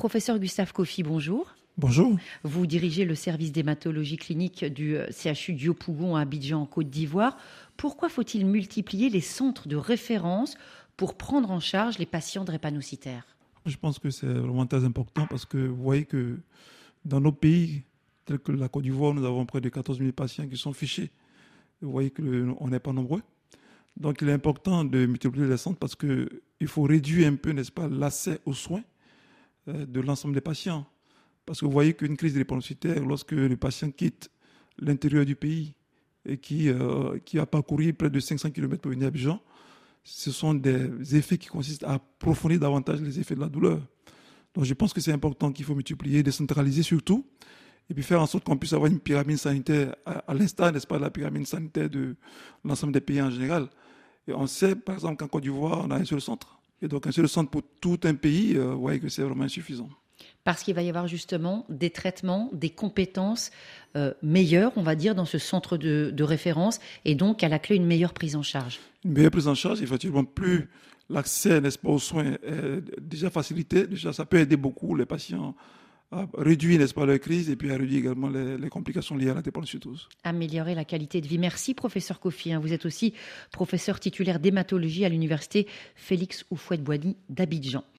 Professeur Gustave Kofi, bonjour. Bonjour. Vous dirigez le service d'hématologie clinique du euh, CHU Diopougon à Abidjan, en Côte d'Ivoire. Pourquoi faut-il multiplier les centres de référence pour prendre en charge les patients drépanocytaires Je pense que c'est vraiment très important parce que vous voyez que dans nos pays, tels que la Côte d'Ivoire, nous avons près de 14 000 patients qui sont fichés. Vous voyez qu'on n'est pas nombreux. Donc il est important de multiplier les centres parce qu'il faut réduire un peu, n'est-ce pas, l'accès aux soins de l'ensemble des patients. Parce que vous voyez qu'une crise drépanocytaire, lorsque le patient quitte l'intérieur du pays et qui, euh, qui a parcouru près de 500 km pour venir à Abidjan, ce sont des effets qui consistent à approfondir davantage les effets de la douleur. Donc je pense que c'est important qu'il faut multiplier, décentraliser surtout, et puis faire en sorte qu'on puisse avoir une pyramide sanitaire à, l'instar, n'est-ce pas, de la pyramide sanitaire de l'ensemble des pays en général. Et on sait, par exemple, qu'en Côte d'Ivoire, on a un seul centre. Et donc un seul centre pour tout un pays, euh, vous voyez que c'est vraiment insuffisant parce qu'il va y avoir justement des traitements, des compétences euh, meilleures, on va dire, dans ce centre de, référence, et donc à la clé une meilleure prise en charge. Une meilleure prise en charge, effectivement, plus l'accès, n'est-ce pas, aux soins est déjà facilité, déjà ça peut aider beaucoup les patients à réduire, n'est-ce pas, leur crise et puis à réduire également les, complications liées à la drépanocytose. Améliorer la qualité de vie. Merci, professeur Kofi. Hein. Vous êtes aussi professeur titulaire d'hématologie à l'université Félix Houphouët-Boigny d'Abidjan.